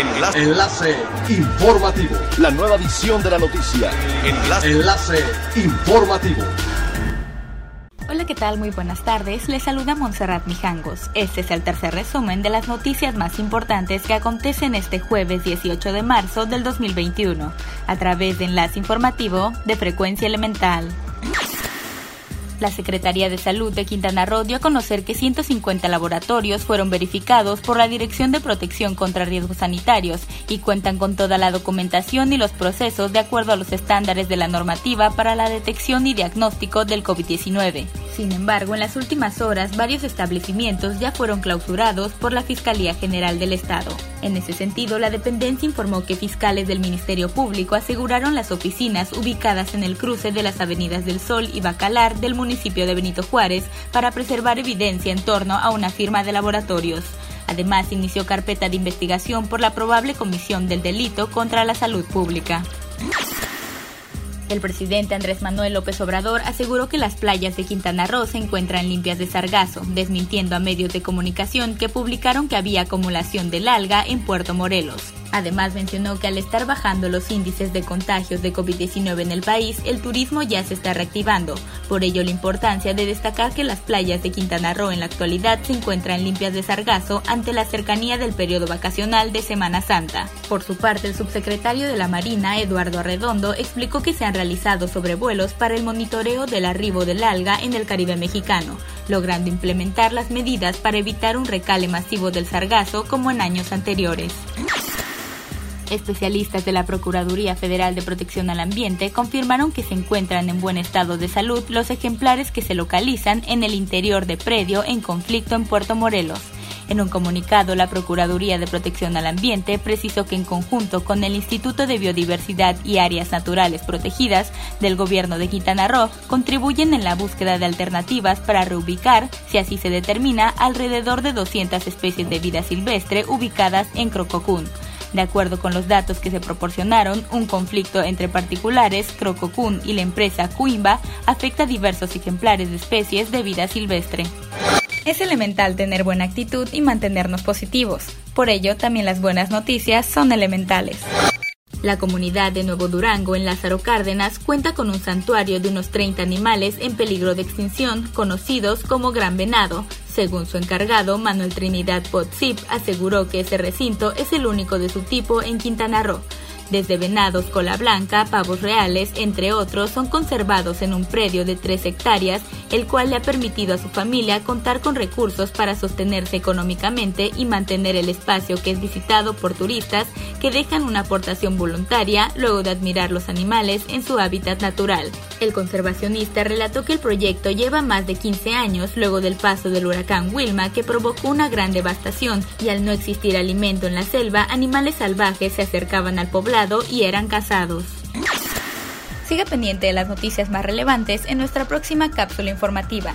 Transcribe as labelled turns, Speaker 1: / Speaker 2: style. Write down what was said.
Speaker 1: Enlace. Enlace informativo.
Speaker 2: La nueva edición de la noticia.
Speaker 1: Enlace. Enlace informativo.
Speaker 3: Hola, ¿qué tal? Muy buenas tardes. Les saluda Montserrat Mijangos. Este es el tercer resumen de las noticias más importantes que acontecen este jueves 18 de marzo del 2021, a través de Enlace Informativo de Frecuencia Elemental. La Secretaría de Salud de Quintana Roo dio a conocer que 150 laboratorios fueron verificados por la Dirección de Protección contra Riesgos Sanitarios y cuentan con toda la documentación y los procesos de acuerdo a los estándares de la normativa para la detección y diagnóstico del COVID-19. Sin embargo, en las últimas horas, varios establecimientos ya fueron clausurados por la Fiscalía General del Estado. En ese sentido, la dependencia informó que fiscales del Ministerio Público aseguraron las oficinas ubicadas en el cruce de las avenidas del Sol y Bacalar del municipio de Benito Juárez para preservar evidencia en torno a una firma de laboratorios. Además, inició carpeta de investigación por la probable comisión del delito contra la salud pública. El presidente Andrés Manuel López Obrador aseguró que las playas de Quintana Roo se encuentran limpias de sargazo, desmintiendo a medios de comunicación que publicaron que había acumulación del alga en Puerto Morelos. Además mencionó que al estar bajando los índices de contagios de COVID-19 en el país, el turismo ya se está reactivando. Por ello la importancia de destacar que las playas de Quintana Roo en la actualidad se encuentran limpias de sargazo ante la cercanía del periodo vacacional de Semana Santa. Por su parte, el subsecretario de la Marina, Eduardo Arredondo, explicó que se han realizado sobrevuelos para el monitoreo del arribo del alga en el Caribe mexicano, logrando implementar las medidas para evitar un recale masivo del sargazo como en años anteriores. Especialistas de la Procuraduría Federal de Protección al Ambiente confirmaron que se encuentran en buen estado de salud los ejemplares que se localizan en el interior de predio en conflicto en Puerto Morelos. En un comunicado, la Procuraduría de Protección al Ambiente precisó que en conjunto con el Instituto de Biodiversidad y Áreas Naturales Protegidas del Gobierno de Quintana Roo, contribuyen en la búsqueda de alternativas para reubicar, si así se determina, alrededor de 200 especies de vida silvestre ubicadas en Crococún. De acuerdo con los datos que se proporcionaron, un conflicto entre particulares, Crococún y la empresa Cuimba afecta a diversos ejemplares de especies de vida silvestre. Es elemental tener buena actitud y mantenernos positivos. Por ello, también las buenas noticias son elementales. La comunidad de Nuevo Durango en Lázaro Cárdenas cuenta con un santuario de unos 30 animales en peligro de extinción, conocidos como Gran Venado. Según su encargado, Manuel Trinidad Potzip, aseguró que ese recinto es el único de su tipo en Quintana Roo. Desde venados, cola blanca, pavos reales, entre otros, son conservados en un predio de 3 hectáreas, el cual le ha permitido a su familia contar con recursos para sostenerse económicamente y mantener el espacio que es visitado por turistas que dejan una aportación voluntaria luego de admirar los animales en su hábitat natural. El conservacionista relató que el proyecto lleva más de 15 años luego del paso del huracán Wilma que provocó una gran devastación y al no existir alimento en la selva, animales salvajes se acercaban al poblado y eran casados. Siga pendiente de las noticias más relevantes en nuestra próxima cápsula informativa.